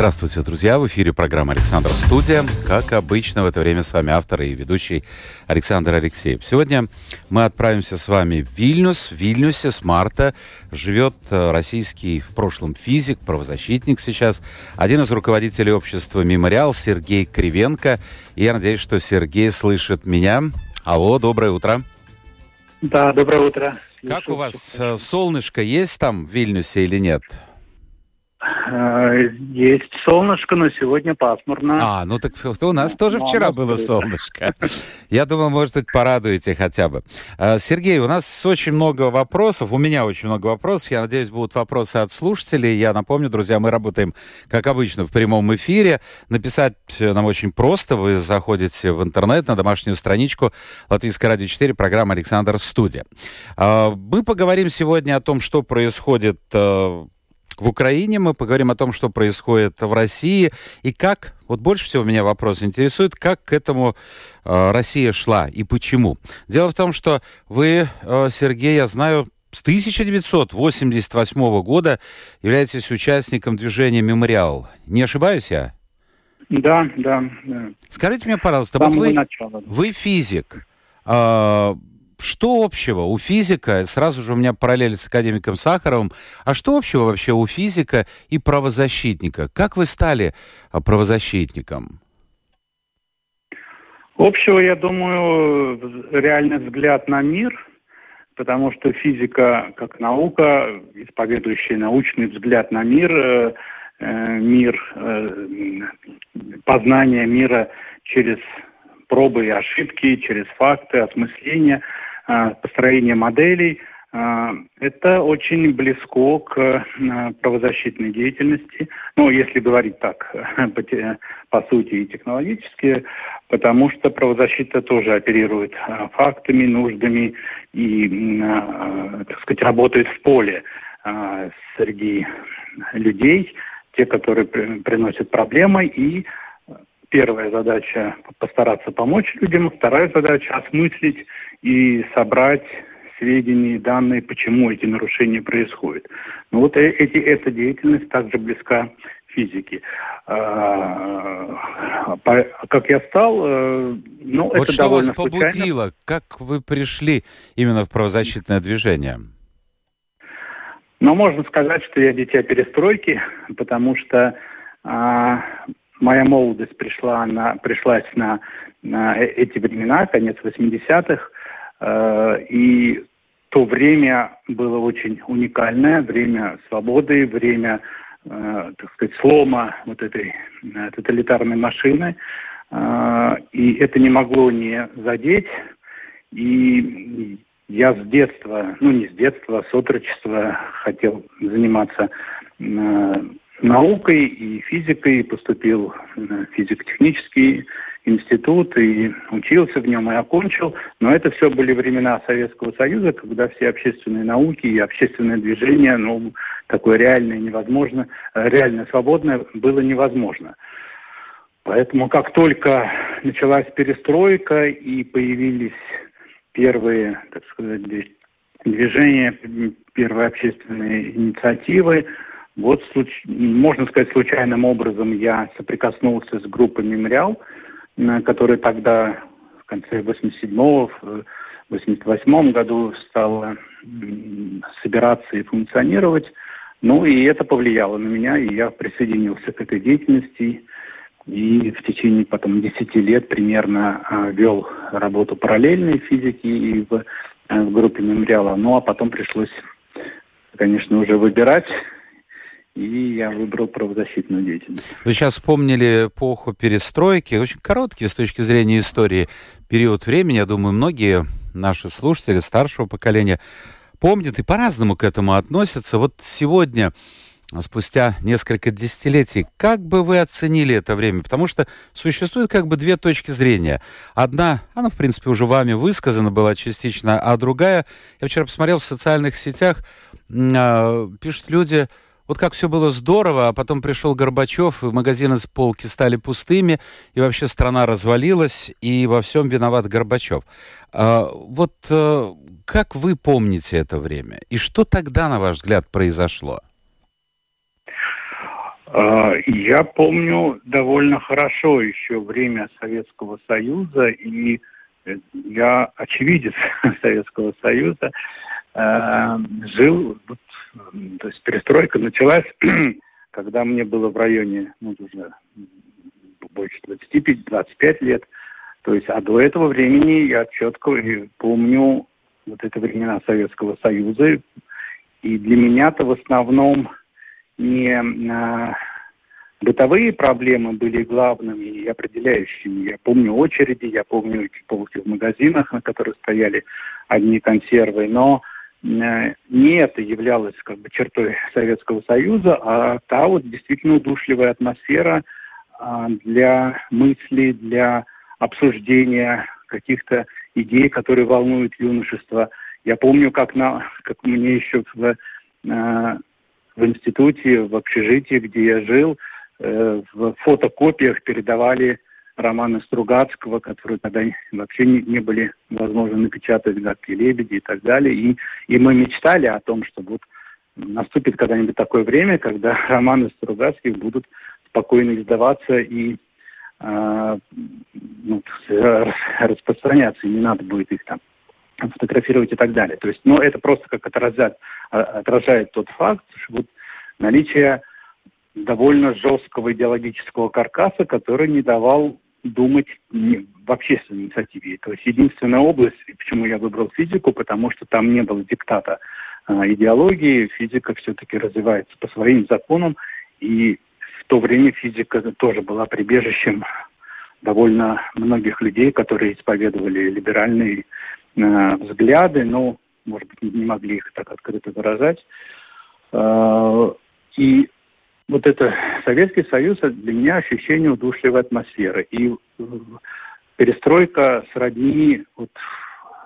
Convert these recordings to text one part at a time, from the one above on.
Здравствуйте, друзья! В эфире программа «Александр Студия». Как обычно, в это время с вами автор и ведущий Александр Алексеев. Сегодня мы отправимся с вами в Вильнюс. В Вильнюсе с марта живет э, российский в прошлом физик, правозащитник сейчас, один из руководителей общества «Мемориал» Сергей Кривенко. И я надеюсь, что Сергей слышит меня. Алло, доброе утро. Да, доброе утро. Как у вас э, солнышко есть там в Вильнюсе или нет? Э, есть солнышко, но сегодня пасмурно. А, ну так у нас тоже Ну, вчера было скрыто. солнышко. Я думаю, может быть, порадуете хотя бы. Э, Сергей, у нас очень много вопросов, у меня очень много вопросов. Я надеюсь, будут вопросы от слушателей. Я напомню, друзья, мы работаем, как обычно, в прямом эфире. Написать э, нам очень просто. Вы заходите в интернет на домашнюю страничку Латвийское радио 4, программа «Александр Студия». Э, Мы поговорим сегодня о том, что происходит э, в Украине, мы поговорим о том, что происходит в России и как, вот больше всего меня вопрос интересует, как к этому э, Россия шла и почему. Дело в том, что вы, э, Сергей, я знаю, с 1988 года являетесь участником движения «Мемориал». Не ошибаюсь я? Да, да. да. Скажите мне, пожалуйста, вот вы, начала. вы физик. А, что общего у физика, сразу же у меня параллель с академиком Сахаровым, а что общего вообще у физика и правозащитника? Как вы стали а, правозащитником? Общего, я думаю, реальный взгляд на мир, потому что физика как наука, исповедующая научный взгляд на мир, э, э, мир, э, познание мира через пробы и ошибки, через факты, осмысление, э, построение моделей, э, это очень близко к э, правозащитной деятельности. Ну, если говорить так, по, по сути и технологически, потому что правозащита тоже оперирует фактами, нуждами и, так сказать, работает в поле среди людей, те, которые при- приносят проблемы, и первая задача постараться помочь людям, вторая задача осмыслить и собрать сведения и данные, почему эти нарушения происходят. Ну вот э- эти, эта деятельность также близка физике. А, по- как я стал, э, ну, вот это что вас довольно случайно. побудило? Как вы пришли именно в правозащитное движение? Но можно сказать, что я дитя перестройки, потому что а, моя молодость пришла на, пришлась на, на э- эти времена, конец 80-х, э, и то время было очень уникальное, время свободы, время, э, так сказать, слома вот этой э, тоталитарной машины, Э, и это не могло не задеть, и я с детства, ну не с детства, а с отрочества хотел заниматься э, наукой и физикой, поступил в физико-технический институт и учился в нем и окончил. Но это все были времена Советского Союза, когда все общественные науки и общественное движение, ну, такое реальное невозможно, э, реально свободное было невозможно. Поэтому как только началась перестройка и появились первые, так сказать, дви- движения, первые общественные инициативы, вот, можно сказать, случайным образом я соприкоснулся с группой «Мемориал», которая тогда, в конце 87-го, в 88 году стала собираться и функционировать. Ну, и это повлияло на меня, и я присоединился к этой деятельности. И в течение потом 10 лет примерно а, вел работу параллельной физики и в, э, в группе мемориала. Ну, а потом пришлось, конечно, уже выбирать. И я выбрал правозащитную деятельность. Вы сейчас вспомнили эпоху перестройки, очень короткий с точки зрения истории период времени. Я думаю, многие наши слушатели старшего поколения помнят и по-разному к этому относятся. Вот сегодня спустя несколько десятилетий. Как бы вы оценили это время? Потому что существует как бы две точки зрения. Одна, она, в принципе, уже вами высказана была частично, а другая, я вчера посмотрел в социальных сетях, э, пишут люди, вот как все было здорово, а потом пришел Горбачев, и магазины с полки стали пустыми, и вообще страна развалилась, и во всем виноват Горбачев. А, вот а, как вы помните это время? И что тогда, на ваш взгляд, произошло? А, я помню довольно хорошо еще время Советского Союза, и э, я очевидец Советского Союза, жил то есть перестройка началась, когда мне было в районе, ну, уже больше 25-25 лет. То есть, а до этого времени я четко помню вот это времена Советского Союза. И для меня-то в основном не а, бытовые проблемы были главными и определяющими. Я помню очереди, я помню полки в магазинах, на которых стояли одни консервы, но не это являлось как бы чертой Советского Союза, а та вот действительно удушливая атмосфера а, для мысли, для обсуждения каких-то идей, которые волнуют юношество. Я помню, как, на, как мне еще в, э, в институте, в общежитии, где я жил, э, в фотокопиях передавали романы Стругацкого, которые тогда вообще не, не были возможно напечатать, «Гадкие лебеди» и так далее. И, и мы мечтали о том, что вот наступит когда-нибудь такое время, когда романы Стругацких будут спокойно издаваться и э, ну, распространяться, и не надо будет их там фотографировать и так далее. То есть, ну, это просто как отражает, а, отражает тот факт, что вот наличие довольно жесткого идеологического каркаса, который не давал думать в общественной инициативе. То есть единственная область, почему я выбрал физику, потому что там не было диктата э, идеологии, физика все-таки развивается по своим законам, и в то время физика тоже была прибежищем довольно многих людей, которые исповедовали либеральные э, взгляды, но, может быть, не могли их так открыто выражать. Э, и вот это Советский Союз для меня ощущение удушливой атмосферы. И э, перестройка сродни вот,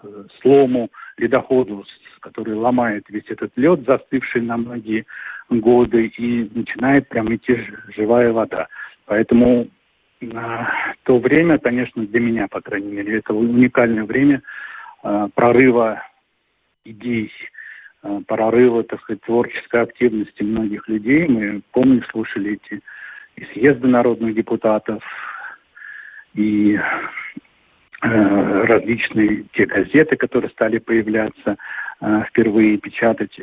э, слому ледоходу, который ломает весь этот лед, застывший на многие годы, и начинает прям идти живая вода. Поэтому на то время, конечно, для меня, по крайней мере, это уникальное время э, прорыва идей прорыва, так сказать, творческой активности многих людей. Мы, помню, слушали эти и съезды народных депутатов, и э, различные те газеты, которые стали появляться э, впервые печатать.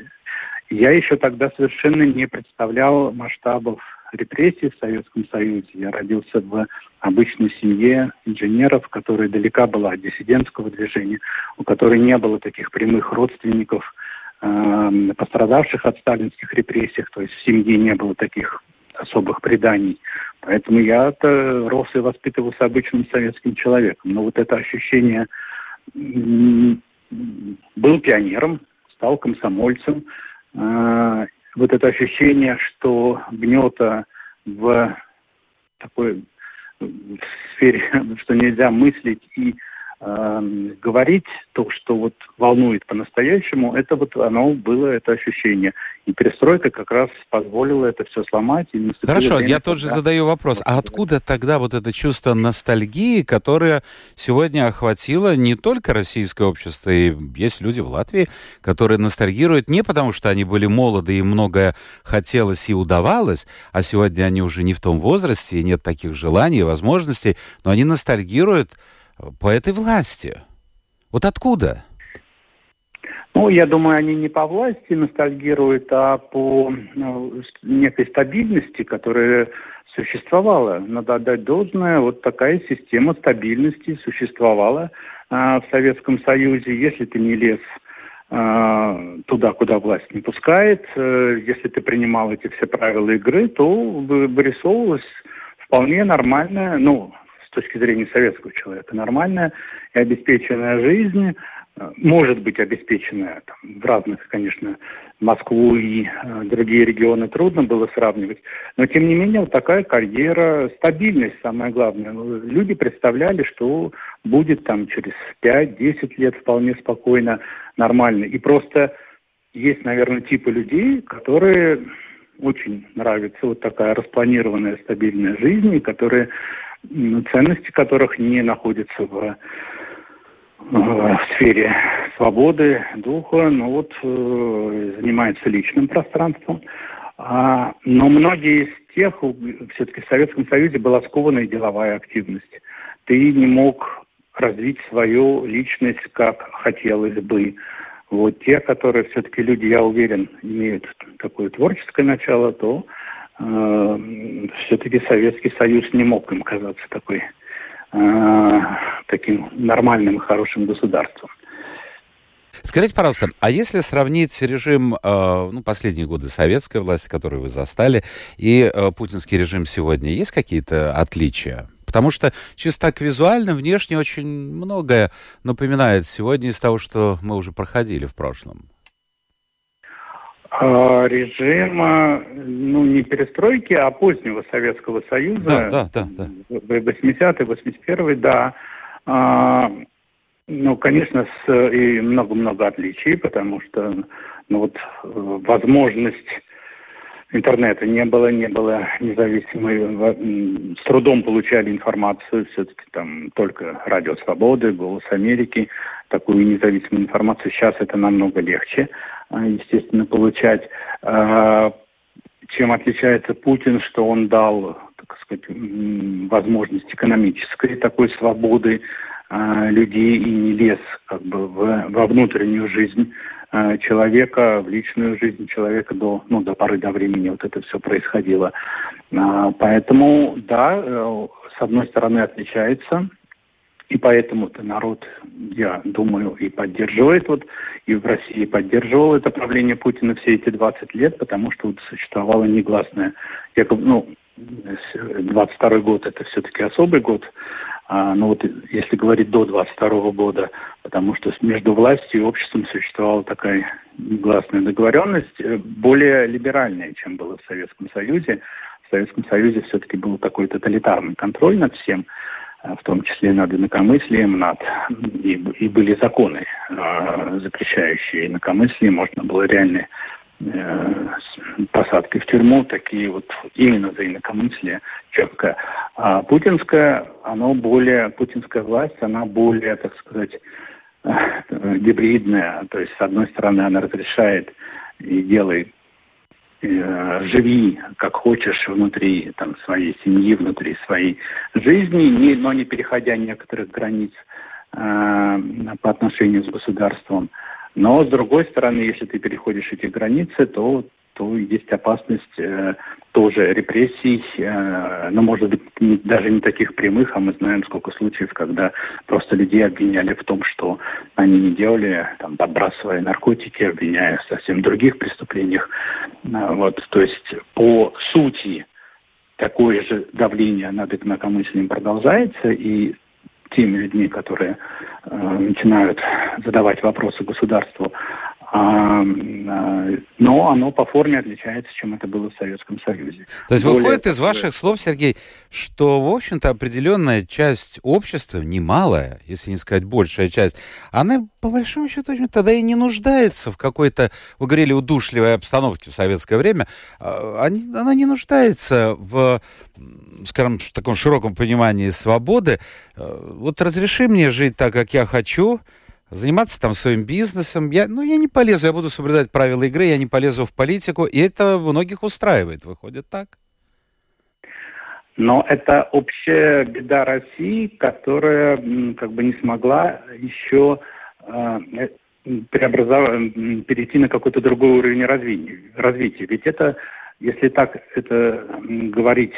Я еще тогда совершенно не представлял масштабов репрессий в Советском Союзе. Я родился в обычной семье инженеров, которая далека была от диссидентского движения, у которой не было таких прямых родственников – пострадавших от сталинских репрессий, то есть в семье не было таких особых преданий. Поэтому я-то рос и воспитывался обычным советским человеком. Но вот это ощущение был пионером, стал комсомольцем. Э, вот это ощущение, что гнета в такой в сфере, что нельзя мыслить и говорить то, что вот волнует по-настоящему, это вот оно было, это ощущение. И перестройка как раз позволила это все сломать. И Хорошо, время, я тоже когда... задаю вопрос. А откуда тогда вот это чувство ностальгии, которое сегодня охватило не только российское общество, и есть люди в Латвии, которые ностальгируют не потому, что они были молоды и многое хотелось и удавалось, а сегодня они уже не в том возрасте, и нет таких желаний и возможностей, но они ностальгируют по этой власти. Вот откуда? Ну, я думаю, они не по власти ностальгируют, а по ну, некой стабильности, которая существовала. Надо отдать должное, вот такая система стабильности существовала а, в Советском Союзе. Если ты не лез а, туда, куда власть не пускает, а, если ты принимал эти все правила игры, то вырисовывалась вполне нормальная, ну, с точки зрения советского человека, нормальная и обеспеченная жизнь, может быть обеспеченная. Там, в разных, конечно, Москву и э, другие регионы трудно было сравнивать. Но, тем не менее, вот такая карьера, стабильность самое главное. Ну, люди представляли, что будет там через 5-10 лет вполне спокойно, нормально. И просто есть, наверное, типы людей, которые очень нравится вот такая распланированная стабильная жизнь, и которые, ценности которых не находятся в в сфере свободы духа, ну вот э, занимается личным пространством. А, но многие из тех, все-таки в Советском Союзе была скованная деловая активность. Ты не мог развить свою личность, как хотелось бы. Вот те, которые все-таки люди, я уверен, имеют такое творческое начало, то э, все-таки Советский Союз не мог им казаться такой Э, таким нормальным и хорошим государством. Скажите, пожалуйста, а если сравнить режим, э, ну, последние годы советской власти, которую вы застали, и э, путинский режим сегодня, есть какие-то отличия? Потому что чисто так визуально, внешне очень многое напоминает сегодня из того, что мы уже проходили в прошлом. А, режима, ну, не перестройки, а позднего Советского Союза. Да, да, да. да. 80-й, 81-й, да. А, ну, конечно, с, и много-много отличий, потому что, ну, вот, возможность интернета не было, не было независимой, с трудом получали информацию, все-таки там только Радио Свободы, Голос Америки, такую независимую информацию. Сейчас это намного легче. А, естественно, получать. А, чем отличается Путин, что он дал, так сказать, возможность экономической такой свободы а, людей и не лез как бы в, во внутреннюю жизнь человека, в личную жизнь человека до, ну, до поры до времени вот это все происходило. Поэтому, да, э, с одной стороны отличается и поэтому-то народ, я думаю, и поддерживает, вот и в России поддерживал это правление Путина все эти 20 лет, потому что вот существовало негласное, якобы, ну, 22 год это все-таки особый год, а, ну вот если говорить до 22 года, потому что между властью и обществом существовала такая негласная договоренность, э, более либеральная, чем было в Советском Союзе. В Советском Союзе все-таки был такой тоталитарный контроль над всем, в том числе над инакомыслием, над... И, и были законы, э, запрещающие инакомыслие, можно было реально э, посадки в тюрьму, такие вот именно за инакомыслие четко. А путинская, оно более, путинская власть, она более, так сказать, э, гибридная. То есть, с одной стороны, она разрешает и делает э, живи как хочешь внутри там, своей семьи, внутри своей жизни, не, но не переходя некоторых границ э, по отношению с государством. Но, с другой стороны, если ты переходишь эти границы, то то есть опасность э, тоже репрессий, э, но, может быть, не, даже не таких прямых, а мы знаем сколько случаев, когда просто людей обвиняли в том, что они не делали, там, подбрасывая наркотики, обвиняя в совсем других преступлениях. Э, вот, то есть по сути такое же давление над инакомыслием продолжается, и теми людьми, которые э, начинают задавать вопросы государству, но оно по форме отличается, чем это было в Советском Союзе. То есть Более выходит из ваших слов, Сергей, что, в общем-то, определенная часть общества, немалая, если не сказать большая часть, она, по большому счету, тогда и не нуждается в какой-то, вы говорили, удушливой обстановке в советское время, а, она не нуждается в скажем, в таком широком понимании свободы. Вот разреши мне жить так, как я хочу, заниматься там своим бизнесом. Я, ну, я не полезу, я буду соблюдать правила игры, я не полезу в политику, и это многих устраивает, выходит так. Но это общая беда России, которая как бы не смогла еще э, преобразовать, перейти на какой-то другой уровень развития. развития. Ведь это, если так это говорить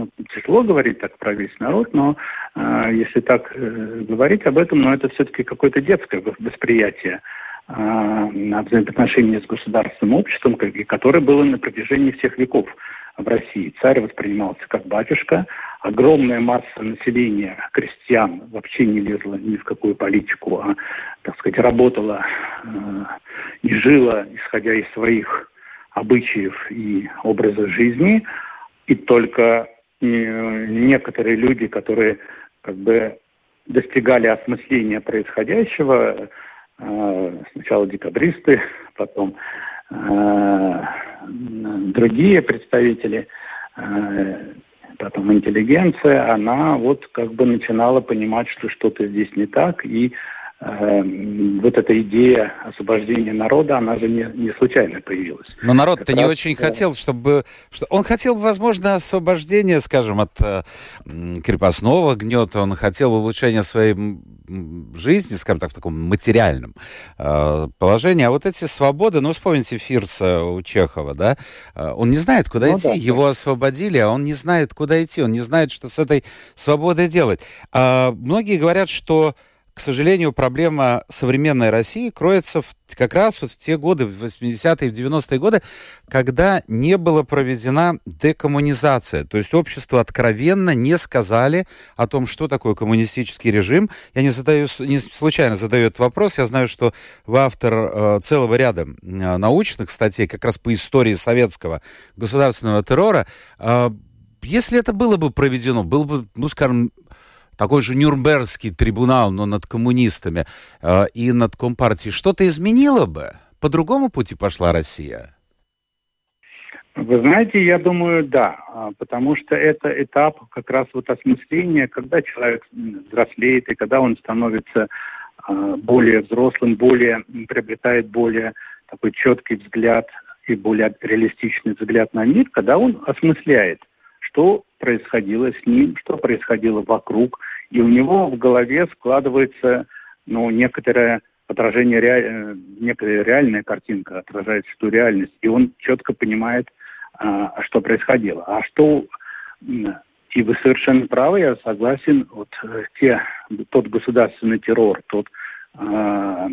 ну, тяжело говорить так про весь народ, но э, если так э, говорить об этом, но это все-таки какое-то детское восприятие э, взаимоотношения с государственным обществом, которое было на протяжении всех веков в России. Царь воспринимался как батюшка, огромная масса населения, крестьян, вообще не лезла ни в какую политику, а, так сказать, работала э, и жила, исходя из своих обычаев и образа жизни. И только некоторые люди, которые как бы достигали осмысления происходящего, э, сначала декабристы, потом э, другие представители, э, потом интеллигенция, она вот как бы начинала понимать, что что-то здесь не так, и э, вот эта идея освобождения народа, она же не, не случайно появилась. Но народ-то не очень хотел, чтобы... Что, он хотел, возможно, освобождения, скажем, от э, крепостного гнета, он хотел улучшения своей жизни, скажем так, в таком материальном э, положении. А вот эти свободы, ну, вспомните Фирса у Чехова, да, э, он не знает, куда ну, идти. Да, Его да. освободили, а он не знает, куда идти. Он не знает, что с этой свободой делать. А многие говорят, что к сожалению, проблема современной России кроется в, как раз вот в те годы, в 80-е и 90-е годы, когда не была проведена декоммунизация. То есть общество откровенно не сказали о том, что такое коммунистический режим. Я не, задаю, не случайно задаю этот вопрос. Я знаю, что вы автор э, целого ряда э, научных статей как раз по истории советского государственного террора. Э, если это было бы проведено, был бы, ну, скажем, такой же Нюрнбергский трибунал, но над коммунистами э, и над Компартией, что-то изменило бы? По другому пути пошла Россия? Вы знаете, я думаю, да, а, потому что это этап как раз вот осмысления, когда человек взрослеет и когда он становится а, более взрослым, более приобретает более такой четкий взгляд и более реалистичный взгляд на мир, когда он осмысляет, что происходило с ним, что происходило вокруг, и у него в голове складывается ну, некоторое отражение, ре... Э, некая реальная картинка отражает что реальность, и он четко понимает, а, что происходило. А что и вы совершенно правы, я согласен, вот э, те, тот государственный террор, тот, э,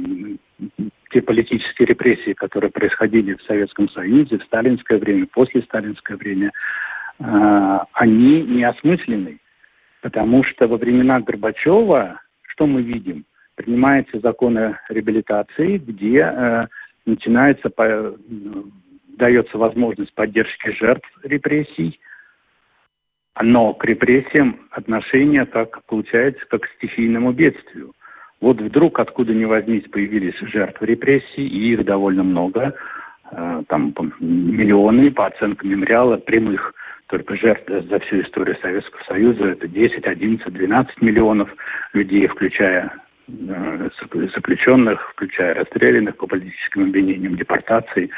те политические репрессии, которые происходили в Советском Союзе в сталинское время, после сталинское время, они неосмысленны. Потому что во времена Горбачева, что мы видим? Принимается закон о реабилитации, где э, начинается, по, дается возможность поддержки жертв репрессий, но к репрессиям отношение, как получается, как к стихийному бедствию. Вот вдруг, откуда ни возьмись, появились жертвы репрессий, и их довольно много, э, там миллионы, по оценкам мемориала, прямых только жертв за всю историю Советского Союза это 10, 11, 12 миллионов людей, включая э, заключенных, включая расстрелянных по политическим обвинениям, депортации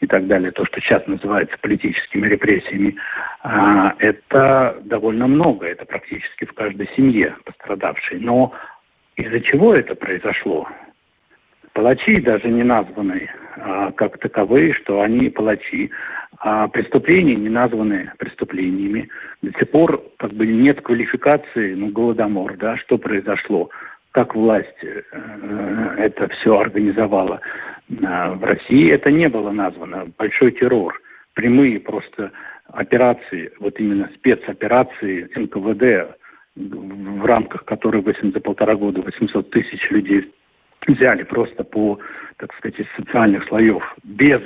и так далее, то, что сейчас называется политическими репрессиями, а, это довольно много, это практически в каждой семье пострадавшей. Но из-за чего это произошло? Палачи даже не названы а, как таковые, что они палачи. А преступления не названы преступлениями. До сих пор как бы нет квалификации, ну, голодомор, да, что произошло, как власть э, это все организовала. А в России это не было названо. Большой террор, прямые просто операции, вот именно спецоперации НКВД, в рамках которой за полтора года 800 тысяч людей взяли просто по, так сказать, из социальных слоев, без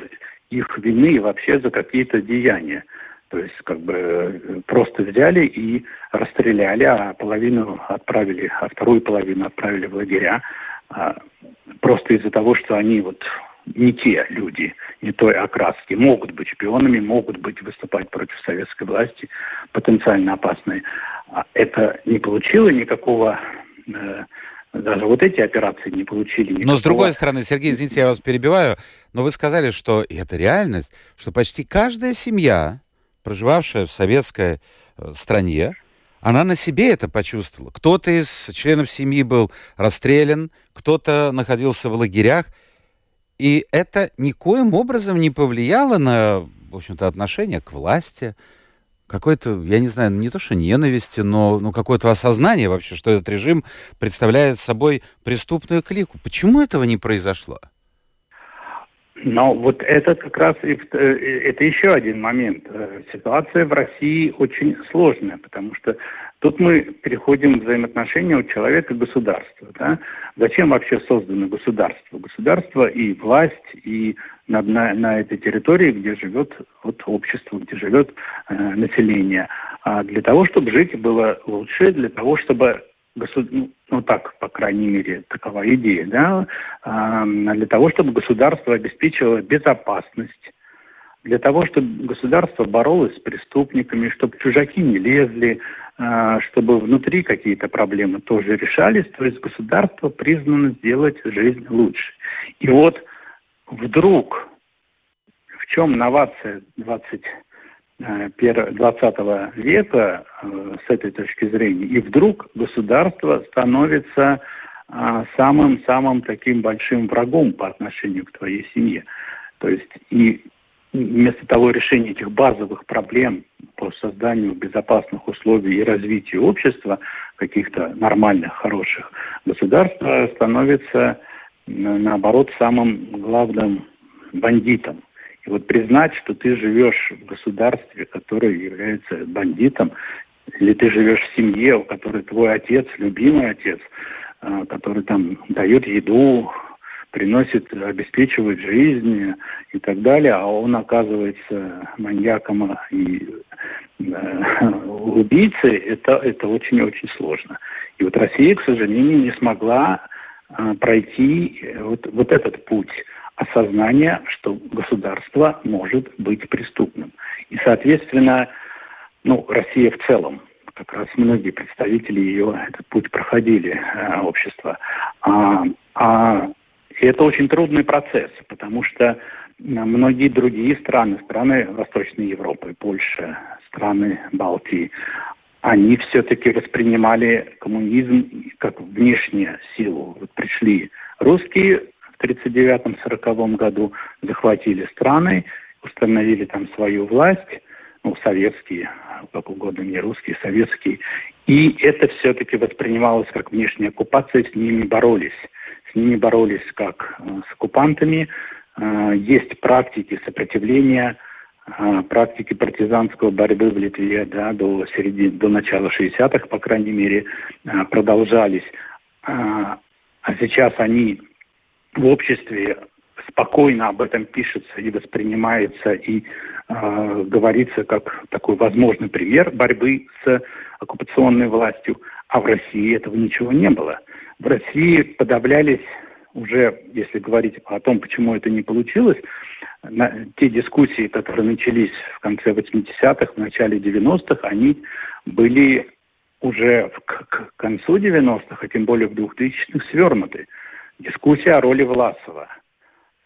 их вины вообще за какие-то деяния. То есть как бы просто взяли и расстреляли, а половину отправили, а вторую половину отправили в лагеря, а, просто из-за того, что они вот не те люди, не той окраски, могут быть шпионами, могут быть выступать против советской власти, потенциально опасные. А это не получило никакого э, даже вот эти операции не получили никакого... Но с другой стороны, Сергей, извините, я вас перебиваю, но вы сказали, что это реальность, что почти каждая семья, проживавшая в советской э, стране, она на себе это почувствовала. Кто-то из членов семьи был расстрелян, кто-то находился в лагерях, и это никоим образом не повлияло на, в общем-то, отношение к власти, какой-то, я не знаю, не то что ненависти, но ну, какое-то осознание вообще, что этот режим представляет собой преступную клику. Почему этого не произошло? Но вот это как раз и, э, это еще один момент. Э, ситуация в России очень сложная, потому что тут мы переходим к взаимоотношению человека и государства. Да? Зачем вообще создано государство? Государство и власть, и на, на, на этой территории, где живет вот, общество, где живет э, население. А для того, чтобы жить было лучше, для того, чтобы ну, ну так, по крайней мере, такова идея, да, для того, чтобы государство обеспечивало безопасность, для того, чтобы государство боролось с преступниками, чтобы чужаки не лезли, а, чтобы внутри какие-то проблемы тоже решались, то есть государство признано сделать жизнь лучше. И вот вдруг, в чем новация 20 20 э, века э, с этой точки зрения. И вдруг государство становится самым-самым таким большим врагом по отношению к твоей семье. То есть и вместо того решения этих базовых проблем по созданию безопасных условий и развитию общества, каких-то нормальных, хороших, государство становится, наоборот, самым главным бандитом. И вот признать, что ты живешь в государстве, которое является бандитом, или ты живешь в семье, у которой твой отец, любимый отец, а, который там дает еду, приносит, обеспечивает жизнь и так далее, а он оказывается маньяком и э, убийцей, это, это очень-очень сложно. И вот Россия, к сожалению, не смогла пройти вот, вот этот путь осознание, что государство может быть преступным. И, соответственно, ну, Россия в целом, как раз многие представители ее этот путь проходили, э, общество. А, а это очень трудный процесс, потому что многие другие страны, страны Восточной Европы, Польша, страны Балтии, они все-таки воспринимали коммунизм как внешнюю силу. Вот пришли русские, в 1939-1940 году захватили страны, установили там свою власть, ну, советские, как угодно, не русские, советские. И это все-таки воспринималось как внешняя оккупация, с ними боролись. С ними боролись как э, с оккупантами. Э, есть практики сопротивления, практики партизанской борьбы в Литве да, до, середины, до начала 60-х, по крайней мере, продолжались. А сейчас они в обществе спокойно об этом пишется и воспринимается и э, говорится как такой возможный пример борьбы с оккупационной властью, а в России этого ничего не было. В России подавлялись уже, если говорить о том, почему это не получилось, на, те дискуссии, которые начались в конце 80-х, в начале 90-х, они были уже к, к концу 90-х, а тем более в 2000-х свернуты дискуссия о роли Власова.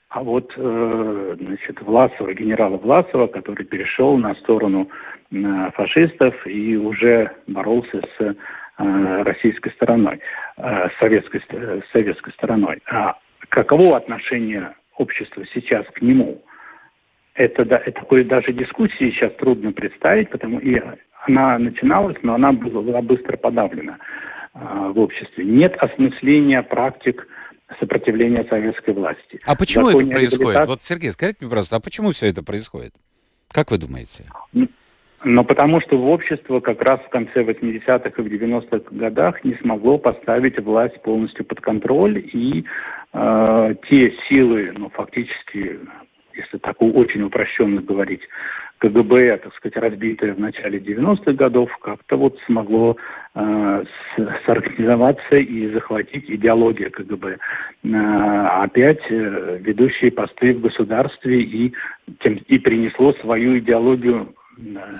А вот э, значит, Власова, генерала Власова, который перешел на сторону э, фашистов и уже боролся с э, российской стороной, э, советской, советской стороной. А каково отношение общества сейчас к нему? Это, да, это такой даже дискуссии сейчас трудно представить, потому и она начиналась, но она была, была быстро подавлена э, в обществе. Нет осмысления практик сопротивления советской власти. А почему это происходит? Вот, Сергей, скажите мне, пожалуйста, а почему все это происходит? Как вы думаете? Но потому что в общество как раз в конце 80-х и в 90-х годах не смогло поставить власть полностью под контроль, и э, те силы, ну, фактически, если так очень упрощенно говорить, КГБ, так сказать, разбитое в начале 90-х годов, как-то вот смогло э, сорганизоваться и захватить идеология КГБ. Э, опять э, ведущие посты в государстве и, тем, и принесло свою идеологию Э,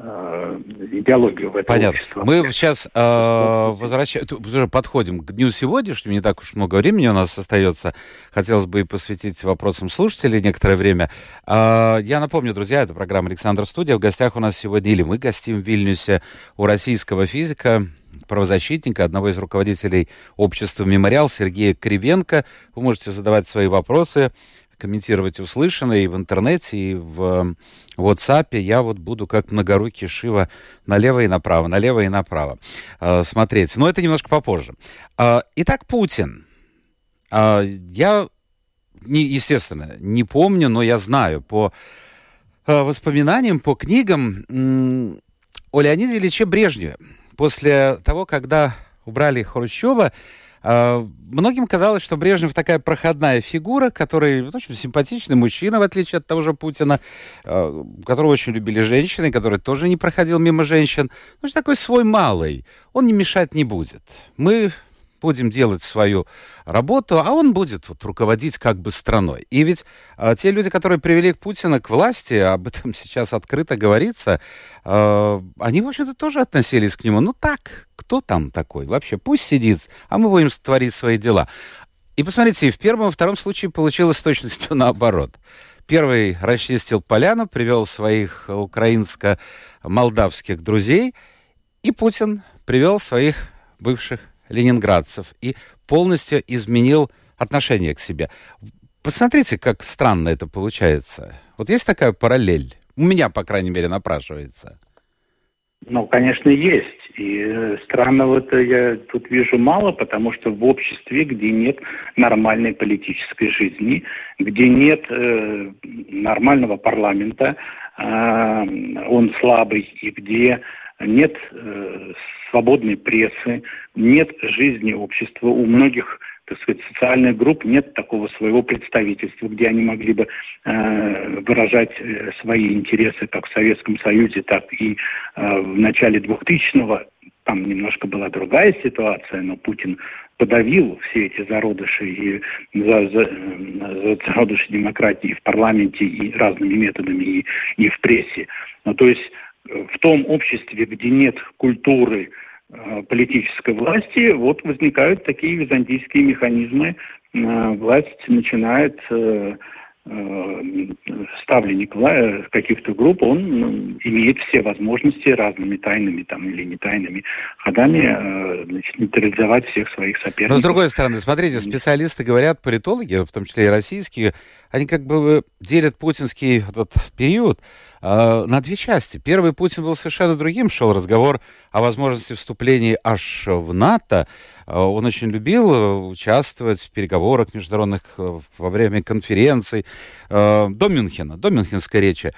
идеологию в это Понятно. общество. Мы сейчас э, возвращаемся, уже подходим к дню сегодняшнему, не так уж много времени у нас остается. Хотелось бы посвятить вопросам слушателей некоторое время. Э, я напомню, друзья, это программа «Александр Студия». В гостях у нас сегодня, или мы гостим в Вильнюсе, у российского физика, правозащитника, одного из руководителей общества «Мемориал» Сергея Кривенко. Вы можете задавать свои вопросы комментировать услышанное и в интернете, и в WhatsApp. Я вот буду как многорукий Шива налево и направо, налево и направо э, смотреть. Но это немножко попозже. Э, итак, Путин. Э, я естественно, не помню, но я знаю по э, воспоминаниям, по книгам о Леониде Ильиче Брежневе. После того, когда убрали Хрущева, многим казалось, что Брежнев такая проходная фигура, который очень симпатичный мужчина, в отличие от того же Путина, э, которого очень любили женщины, который тоже не проходил мимо женщин. Ну, такой свой малый. Он не мешать не будет. Мы будем делать свою работу, а он будет вот руководить как бы страной. И ведь э, те люди, которые привели Путина к власти, об этом сейчас открыто говорится, э, они, в общем-то, тоже относились к нему. Ну так, кто там такой? Вообще, пусть сидит, а мы будем творить свои дела. И посмотрите, в первом и втором случае получилось с точностью наоборот. Первый расчистил поляну, привел своих украинско-молдавских друзей, и Путин привел своих бывших ленинградцев и полностью изменил отношение к себе. Посмотрите, как странно это получается. Вот есть такая параллель? У меня, по крайней мере, напрашивается. Ну, конечно, есть. И странного-то я тут вижу мало, потому что в обществе, где нет нормальной политической жизни, где нет э, нормального парламента, э, он слабый, и где нет э, свободной прессы, нет жизни общества. У многих так сказать, социальных групп нет такого своего представительства, где они могли бы э, выражать э, свои интересы как в Советском Союзе, так и э, в начале 2000-го. Там немножко была другая ситуация, но Путин подавил все эти зародыши и за, за, за зародыши демократии в парламенте и разными методами и, и в прессе. Ну, то есть в том обществе, где нет культуры э, политической власти, вот возникают такие византийские механизмы. Э, власть начинает э, ставленник каких-то групп, он ну, имеет все возможности разными тайными там, или не тайными ходами значит, нейтрализовать всех своих соперников. Но с другой стороны, смотрите, специалисты говорят, политологи, в том числе и российские, они как бы делят путинский этот период э, на две части. Первый Путин был совершенно другим, шел разговор о возможности вступления аж в НАТО. Э, он очень любил э, участвовать в переговорах международных во время конференций до Мюнхена, до Мюнхенской речи.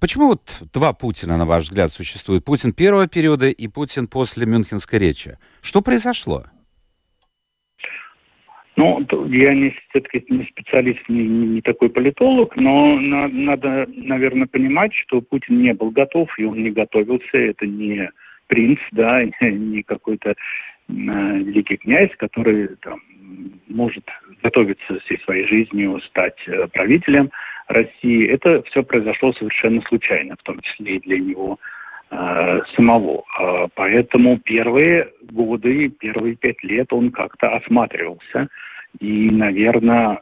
Почему вот два Путина, на ваш взгляд, существует? Путин первого периода и Путин после Мюнхенской речи. Что произошло? Ну, я не, все-таки не специалист, не, не такой политолог, но на, надо, наверное, понимать, что Путин не был готов, и он не готовился. Это не принц, да, не какой-то э, великий князь, который там, может готовиться всей своей жизнью стать э, правителем России. Это все произошло совершенно случайно, в том числе и для него Э, самого. А поэтому первые годы, первые пять лет он как-то осматривался и, наверное,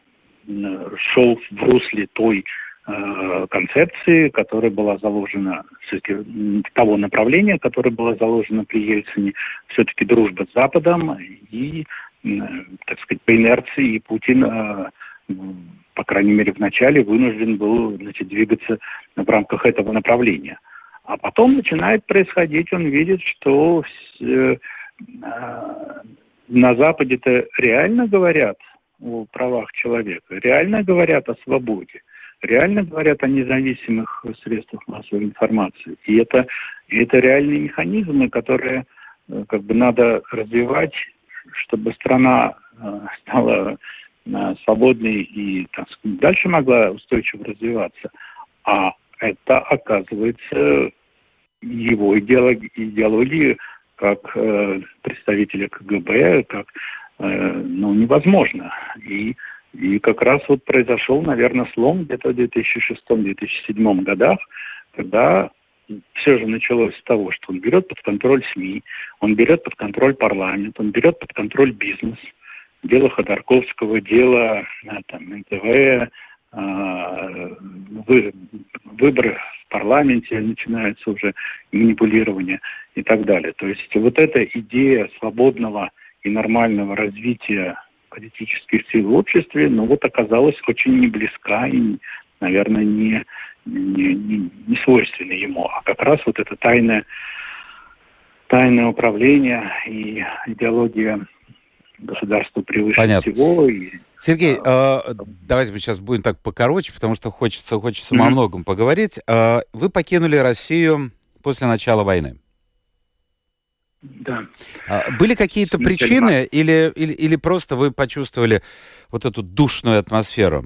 шел в русле той э, концепции, которая была заложена, того направления, которое было заложено при Ельцине, все-таки дружба с Западом и, так сказать, по инерции Путин, э, по крайней мере, в начале вынужден был значит, двигаться в рамках этого направления – а потом начинает происходить, он видит, что э, на Западе-то реально говорят о правах человека, реально говорят о свободе, реально говорят о независимых средствах массовой информации. И это, и это реальные механизмы, которые э, как бы надо развивать, чтобы страна э, стала свободной и так сказать, дальше могла устойчиво развиваться. А это оказывается его идеологии, как э, представителя КГБ, как э, ну, невозможно. И, и как раз вот произошел, наверное, слом где-то в 2006-2007 годах, когда все же началось с того, что он берет под контроль СМИ, он берет под контроль парламент, он берет под контроль бизнес. Дело Ходорковского, дело э, там, НТВ, выборы в парламенте, начинается уже манипулирование и так далее. То есть вот эта идея свободного и нормального развития политических сил в обществе, ну вот оказалась очень не близка и, наверное, не, не, не, не свойственна ему. А как раз вот это тайное, тайное управление и идеология государства превыше Понятно. всего. И Сергей, э, давайте мы сейчас будем так покороче, потому что хочется, хочется mm-hmm. о многом поговорить. Э, вы покинули Россию после начала войны. Да. А, были какие-то причины или, или, или просто вы почувствовали вот эту душную атмосферу?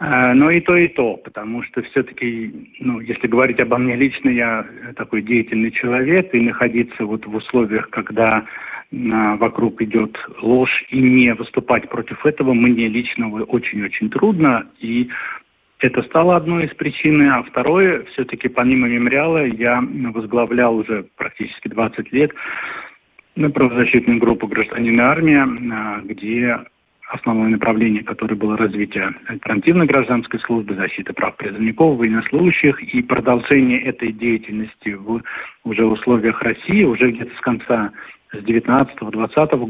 А, ну и то, и то, потому что все-таки, ну, если говорить обо мне лично, я такой деятельный человек, и находиться вот в условиях, когда вокруг идет ложь, и не выступать против этого мне лично очень-очень трудно, и это стало одной из причин. А второе, все-таки помимо мемориала, я возглавлял уже практически 20 лет правозащитную группу «Гражданина армия», а, где основное направление, которое было развитие альтернативной гражданской службы, защиты прав призывников, военнослужащих и продолжение этой деятельности в уже условиях России, уже где-то с конца с 19-20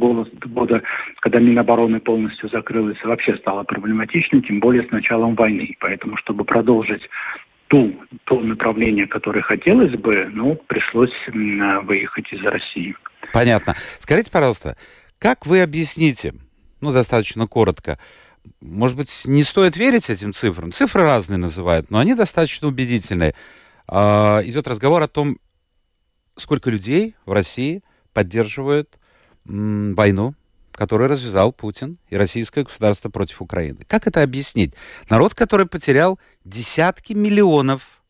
года, когда Минобороны полностью закрылась, вообще стало проблематичным, тем более с началом войны. Поэтому, чтобы продолжить ту, то направление, которое хотелось бы, ну, пришлось выехать из России. Понятно. Скажите, пожалуйста, как вы объясните, ну, достаточно коротко, может быть, не стоит верить этим цифрам? Цифры разные называют, но они достаточно убедительные. А, идет разговор о том, сколько людей в России – поддерживают войну, которую развязал Путин и российское государство против Украины. Как это объяснить? Народ, который потерял десятки миллионов.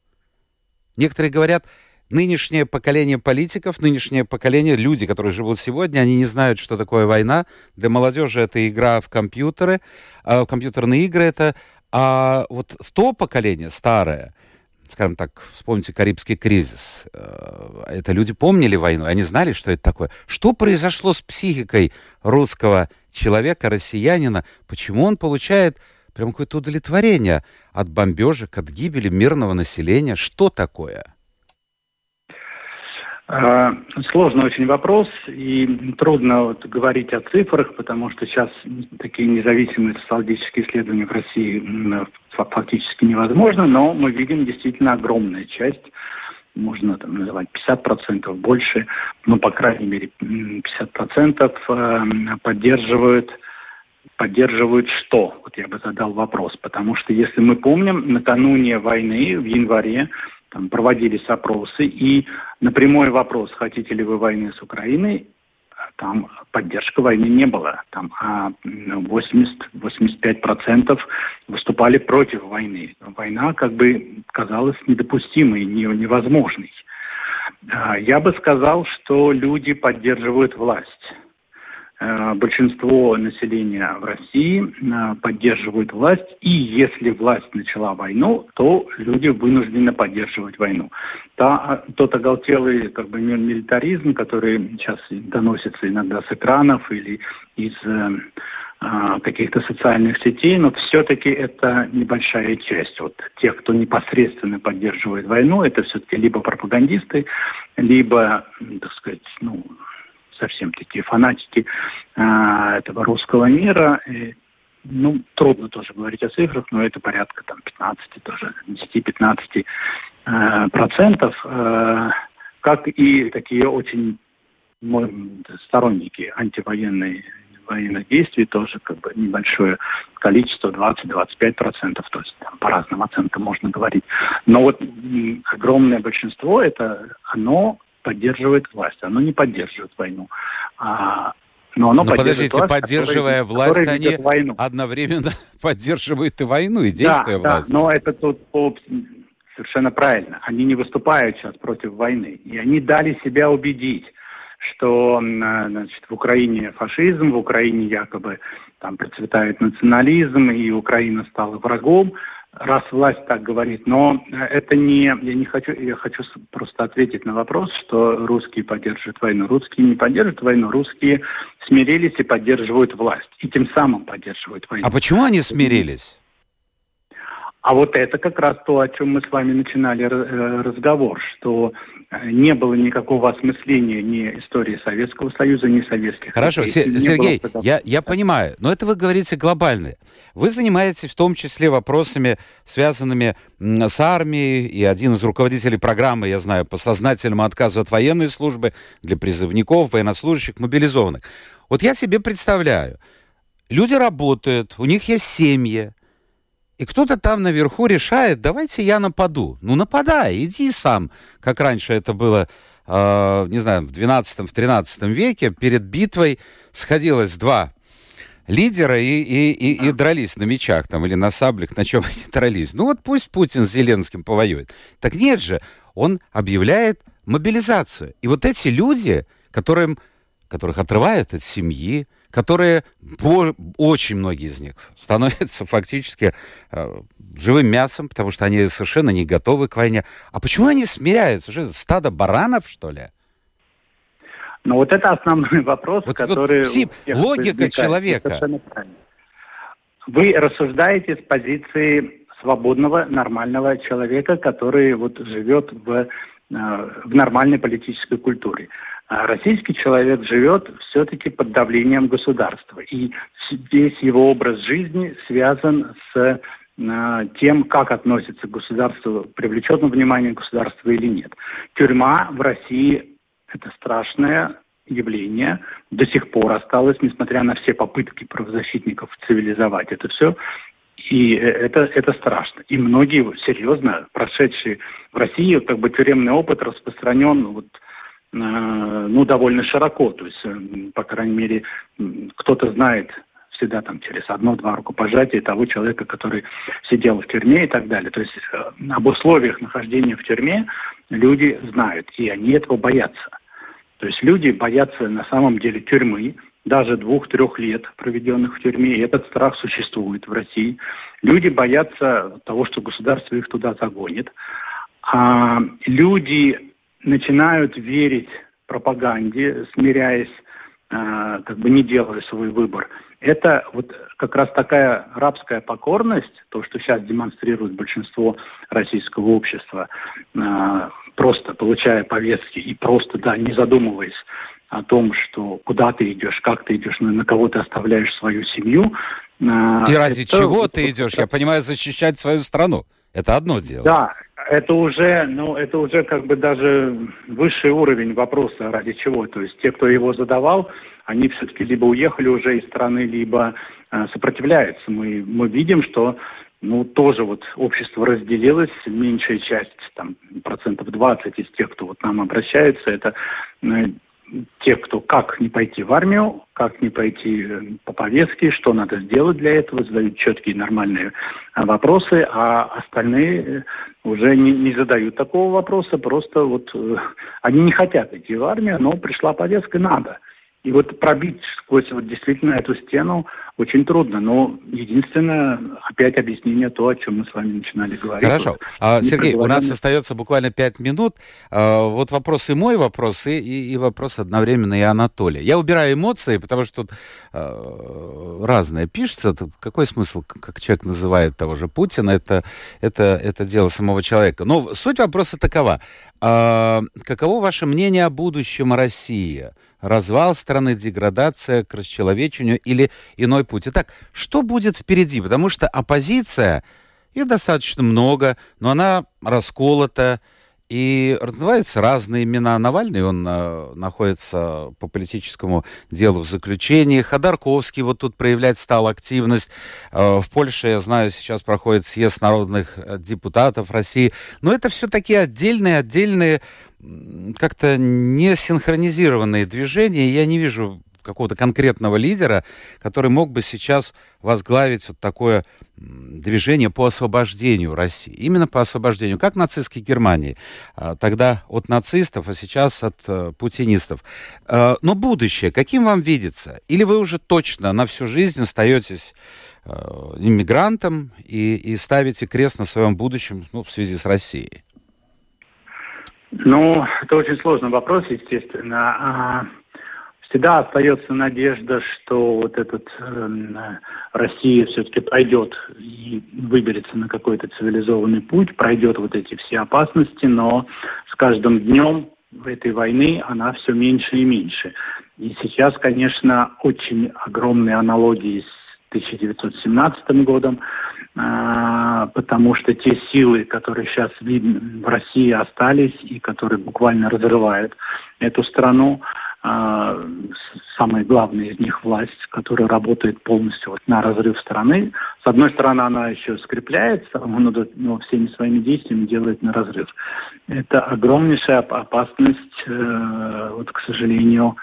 Некоторые говорят, нынешнее поколение политиков, нынешнее поколение, люди, которые живут сегодня, они не знают, что такое война. Для молодежи это игра в компьютеры, а компьютерные игры это... А вот то поколение старое, скажем так, вспомните Карибский кризис. Э, это люди помнили войну, они знали, что это такое. Что произошло с психикой русского человека, россиянина? Почему он получает прям какое-то удовлетворение от бомбежек, от гибели мирного населения? Что такое? А, сложный очень вопрос, и трудно вот говорить о цифрах, потому что сейчас такие независимые социологические исследования в России фактически невозможно, но мы видим действительно огромная часть, можно там называть 50% больше, но по крайней мере 50% э, поддерживают поддерживают что? Вот я бы задал вопрос. Потому что, если мы помним, накануне войны, в январе, там проводились опросы, и на прямой вопрос, хотите ли вы войны с Украиной, там поддержка войны не было. Там 80-85% выступали против войны. Война как бы казалась недопустимой, невозможной. А, я бы сказал, что люди поддерживают власть. Э, большинство населения в России э, поддерживают власть, и если власть начала войну, то люди вынуждены поддерживать войну. Та, тот оголтелый как бы, милитаризм, который сейчас доносится иногда с экранов или из э, каких-то социальных сетей, но все-таки это небольшая часть. Вот тех, кто непосредственно поддерживает войну, это все-таки либо пропагандисты, либо, так сказать, ну, совсем такие фанатики э, этого русского мира. И, ну, трудно тоже говорить о цифрах, но это порядка там 15, тоже 10-15 э, процентов, э, как и такие очень сторонники антивоенной военных действий тоже как бы небольшое количество, 20-25 процентов, то есть там, по разным оценкам можно говорить. Но вот огромное большинство, это оно поддерживает власть, оно не поддерживает войну. А, но оно но подождите, власть, поддерживая который, власть, который они войну. одновременно поддерживают и войну, и действия да, власти. Да, но это тут совершенно правильно. Они не выступают сейчас против войны. И они дали себя убедить, что значит, в Украине фашизм, в Украине якобы там процветает национализм, и Украина стала врагом раз власть так говорит. Но это не, я не хочу, я хочу просто ответить на вопрос, что русские поддерживают войну. Русские не поддерживают войну, русские смирились и поддерживают власть. И тем самым поддерживают войну. А почему они смирились? А вот это как раз то, о чем мы с вами начинали э, разговор, что э, не было никакого осмысления ни истории Советского Союза, ни советских. Хорошо, людей, Сергей, я, я понимаю, но это вы говорите глобально. Вы занимаетесь в том числе вопросами, связанными с армией, и один из руководителей программы, я знаю, по сознательному отказу от военной службы для призывников, военнослужащих, мобилизованных. Вот я себе представляю, люди работают, у них есть семьи, и кто-то там наверху решает, давайте я нападу. Ну, нападай, иди сам, как раньше это было, э, не знаю, в 12-13 веке, перед битвой сходилось два лидера и, и, и, и дрались на мечах там или на саблях, на чем они дрались. Ну вот пусть Путин с Зеленским повоюет. Так нет же, он объявляет мобилизацию. И вот эти люди, которым, которых отрывают от семьи, которые, очень многие из них, становятся фактически э, живым мясом, потому что они совершенно не готовы к войне. А почему они смиряются? Что, стадо баранов, что ли? Ну вот это основной вопрос, вот, который... Вот, псих, логика человека. Вы рассуждаете с позиции свободного, нормального человека, который вот живет в, э, в нормальной политической культуре. А российский человек живет все-таки под давлением государства. И весь его образ жизни связан с э, тем, как относится государство, привлечет на внимание государства или нет. Тюрьма в России – это страшное явление, до сих пор осталось, несмотря на все попытки правозащитников цивилизовать это все. И э, это, это страшно. И многие, серьезно, прошедшие в России, как бы тюремный опыт распространен вот, ну, довольно широко. То есть, э, по крайней мере, кто-то знает всегда там через одно-два рукопожатия того человека, который сидел в тюрьме и так далее. То есть э, об условиях нахождения в тюрьме люди знают, и они этого боятся. То есть люди боятся на самом деле тюрьмы, даже двух-трех лет, проведенных в тюрьме, и этот страх существует в России. Люди боятся того, что государство их туда загонит. А люди начинают верить пропаганде, смиряясь, э, как бы не делая свой выбор. Это вот как раз такая рабская покорность, то, что сейчас демонстрирует большинство российского общества, э, просто получая повестки и просто, да, не задумываясь о том, что куда ты идешь, как ты идешь, на кого ты оставляешь свою семью. Э, и ради это, чего ты идешь? Я понимаю, защищать свою страну. Это одно дело. Да, это уже, ну, это уже как бы даже высший уровень вопроса, ради чего. То есть те, кто его задавал, они все-таки либо уехали уже из страны, либо э, сопротивляются. Мы, мы видим, что ну, тоже вот общество разделилось, меньшая часть, там, процентов 20 из тех, кто вот нам обращается, это тех, кто как не пойти в армию, как не пойти э, по повестке, что надо сделать для этого, задают четкие нормальные э, вопросы, а остальные э, уже не, не задают такого вопроса, просто вот они не хотят идти в армию, но пришла повестка, надо. И вот пробить сквозь вот действительно эту стену очень трудно. Но единственное, опять объяснение то, о чем мы с вами начинали говорить. Хорошо. Вот, а, Сергей, у нас остается буквально пять минут. А, вот вопрос и мой вопрос, и, и, и вопрос одновременно и Анатолия. Я убираю эмоции, потому что тут а, разное пишется. Какой смысл, как человек называет того же Путина, это, это, это дело самого человека. Но суть вопроса такова. А, каково ваше мнение о будущем России? Развал страны, деградация к расчеловечению или иной путь. Итак, что будет впереди? Потому что оппозиция, ее достаточно много, но она расколота, и называются разные имена. Навальный, он э, находится по политическому делу в заключении. Ходорковский вот тут проявлять стал активность. Э, в Польше, я знаю, сейчас проходит съезд народных э, депутатов России. Но это все такие отдельные, отдельные как-то не синхронизированные движения. Я не вижу какого-то конкретного лидера, который мог бы сейчас возглавить вот такое движение по освобождению России. Именно по освобождению, как нацистской Германии. А, тогда от нацистов, а сейчас от э, путинистов. А, но будущее, каким вам видится? Или вы уже точно на всю жизнь остаетесь э, иммигрантом и, и ставите крест на своем будущем ну, в связи с Россией? Ну, это очень сложный вопрос, естественно. А, всегда остается надежда, что вот этот э, Россия все-таки пройдет и выберется на какой-то цивилизованный путь, пройдет вот эти все опасности, но с каждым днем этой войны она все меньше и меньше. И сейчас, конечно, очень огромные аналогии с 1917 годом, потому что те силы, которые сейчас видны в России остались и которые буквально разрывают эту страну, а, самая главная из них власть, которая работает полностью вот на разрыв страны. С одной стороны, она еще скрепляется, но, но всеми своими действиями делает на разрыв. Это огромнейшая опасность, э, вот, к сожалению,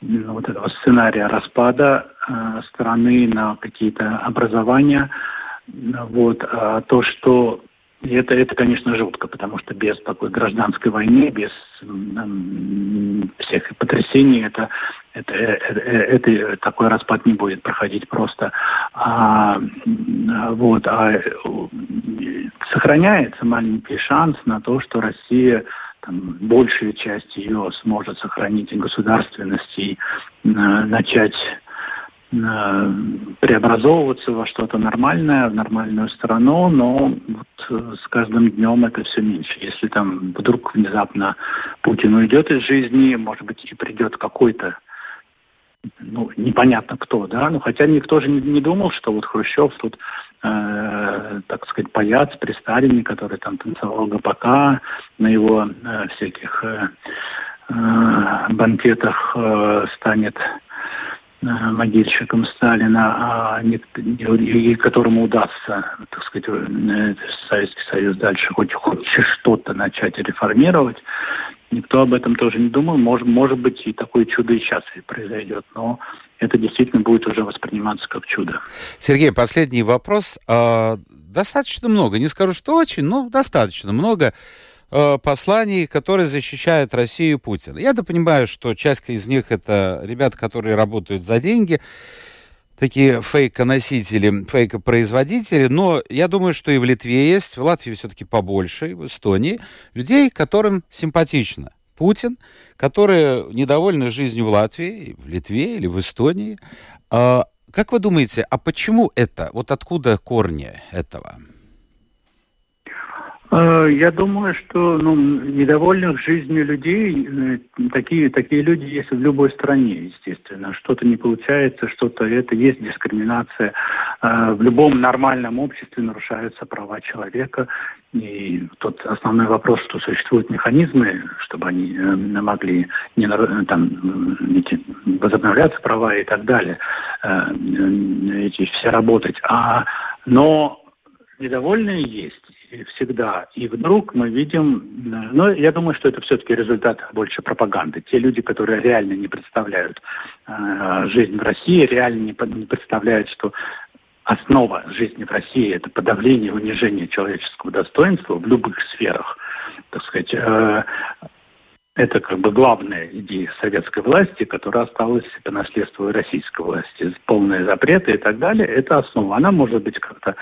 вот этого сценария распада э, страны на какие-то образования. Вот, а то, что это, это, конечно, жутко, потому что без такой гражданской войны, без всех потрясений, это, это, это, это, такой распад не будет проходить просто. А, вот, а сохраняется маленький шанс на то, что Россия там, большую часть ее сможет сохранить государственность и э, начать Э, преобразовываться во что-то нормальное, в нормальную страну, но вот э, с каждым днем это все меньше. Если там вдруг внезапно Путин уйдет из жизни, может быть, и придет какой-то ну, непонятно кто, да, ну, хотя никто же не, не думал, что вот Хрущев тут, э, так сказать, паяц при Сталине, который там танцевал ГПК на его э, всяких э, э, банкетах э, станет могильщиком Сталина, а не, и которому удастся, так сказать, э, Советский Союз дальше хоть, хоть что-то начать реформировать. Никто об этом тоже не думал. Может, может быть, и такое чудо и сейчас произойдет, но это действительно будет уже восприниматься как чудо. Сергей, последний вопрос. А, достаточно много, не скажу, что очень, но достаточно много Э, посланий, которые защищают Россию Путина. Я-то понимаю, что часть из них это ребята, которые работают за деньги, такие фейконосители, фейкопроизводители, но я думаю, что и в Литве есть, в Латвии все-таки побольше, в Эстонии, людей, которым симпатично Путин, которые недовольны жизнью в Латвии, в Литве или в Эстонии. А, как вы думаете, а почему это? Вот откуда корни этого? Э, я думаю, что ну, недовольных жизнью людей, э, такие, такие люди есть в любой стране, естественно. Что-то не получается, что-то это есть дискриминация. Э, в любом нормальном обществе нарушаются права человека. И тот основной вопрос, что существуют механизмы, чтобы они могли не, там, возобновляться права и так далее, эти все работать. А, но недовольные есть всегда. И вдруг мы видим, ну, я думаю, что это все-таки результат больше пропаганды. Те люди, которые реально не представляют э, жизнь в России, реально не, не представляют, что основа жизни в России – это подавление, унижение человеческого достоинства в любых сферах. Так сказать, э, это как бы главная идея советской власти, которая осталась по наследству российской власти. Полные запреты и так далее. Это основа. Она может быть как-то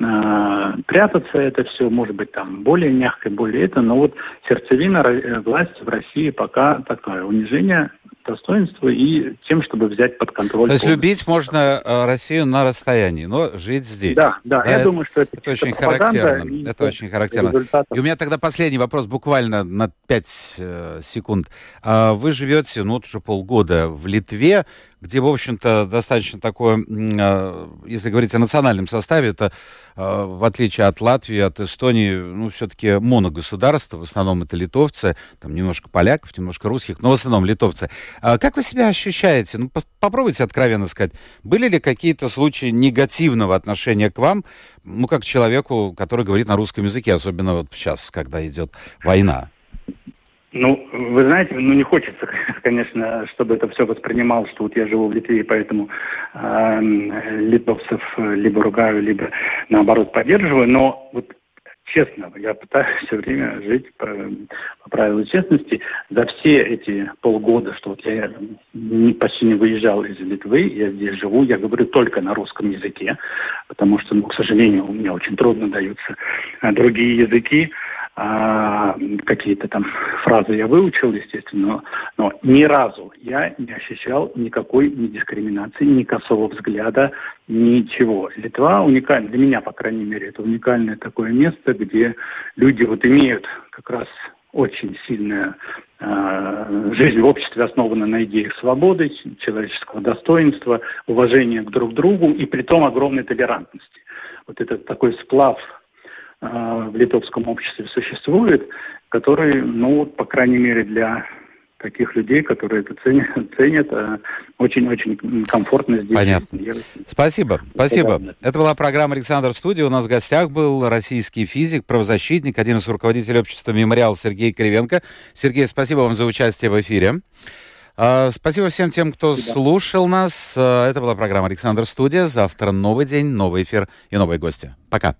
э, прятаться, это все может быть там более мягкой, более это. Но вот сердцевина э, власти в России пока такое унижение достоинства и тем, чтобы взять под контроль. То есть любить можно э, Россию на расстоянии, но жить здесь. Да, да, да я это, думаю, что это, это очень характерно. И, это очень характерно. Результатов. И у меня тогда последний вопрос, буквально на 5 э, секунд. А вы живете, ну, вот уже полгода в Литве где, в общем-то, достаточно такое, а, если говорить о национальном составе, это, а, в отличие от Латвии, от Эстонии, ну, все-таки моногосударство, в основном это литовцы, там немножко поляков, немножко русских, но в основном литовцы. А как вы себя ощущаете? Ну, попробуйте откровенно сказать, были ли какие-то случаи негативного отношения к вам, ну, как к человеку, который говорит на русском языке, особенно вот сейчас, когда идет война? Ну, вы знаете, ну не хочется, конечно, чтобы это все воспринималось, что вот я живу в Литве, и поэтому э, литовцев либо ругаю, либо наоборот поддерживаю. Но вот честно, я пытаюсь все время жить по, по правилу честности. За все эти полгода, что вот я не, почти не выезжал из Литвы, я здесь живу, я говорю только на русском языке, потому что, ну, к сожалению, у меня очень трудно даются другие языки а, какие-то там фразы я выучил, естественно, но, но ни разу я не ощущал никакой ни дискриминации, ни косого взгляда, ничего. Литва уникальна, для меня, по крайней мере, это уникальное такое место, где люди вот имеют как раз очень сильная э, жизнь в обществе основана на идеях свободы, человеческого достоинства, уважения к друг другу и при том огромной толерантности. Вот этот такой сплав в литовском обществе существует, который, ну, по крайней мере, для таких людей, которые это ценят, ценят очень-очень комфортно здесь. Понятно. Спасибо, спасибо. Это была программа «Александр Студия». У нас в гостях был российский физик, правозащитник, один из руководителей общества «Мемориал» Сергей Кривенко. Сергей, спасибо вам за участие в эфире. А, спасибо всем тем, кто спасибо. слушал нас. А, это была программа «Александр Студия». Завтра новый день, новый эфир и новые гости. Пока.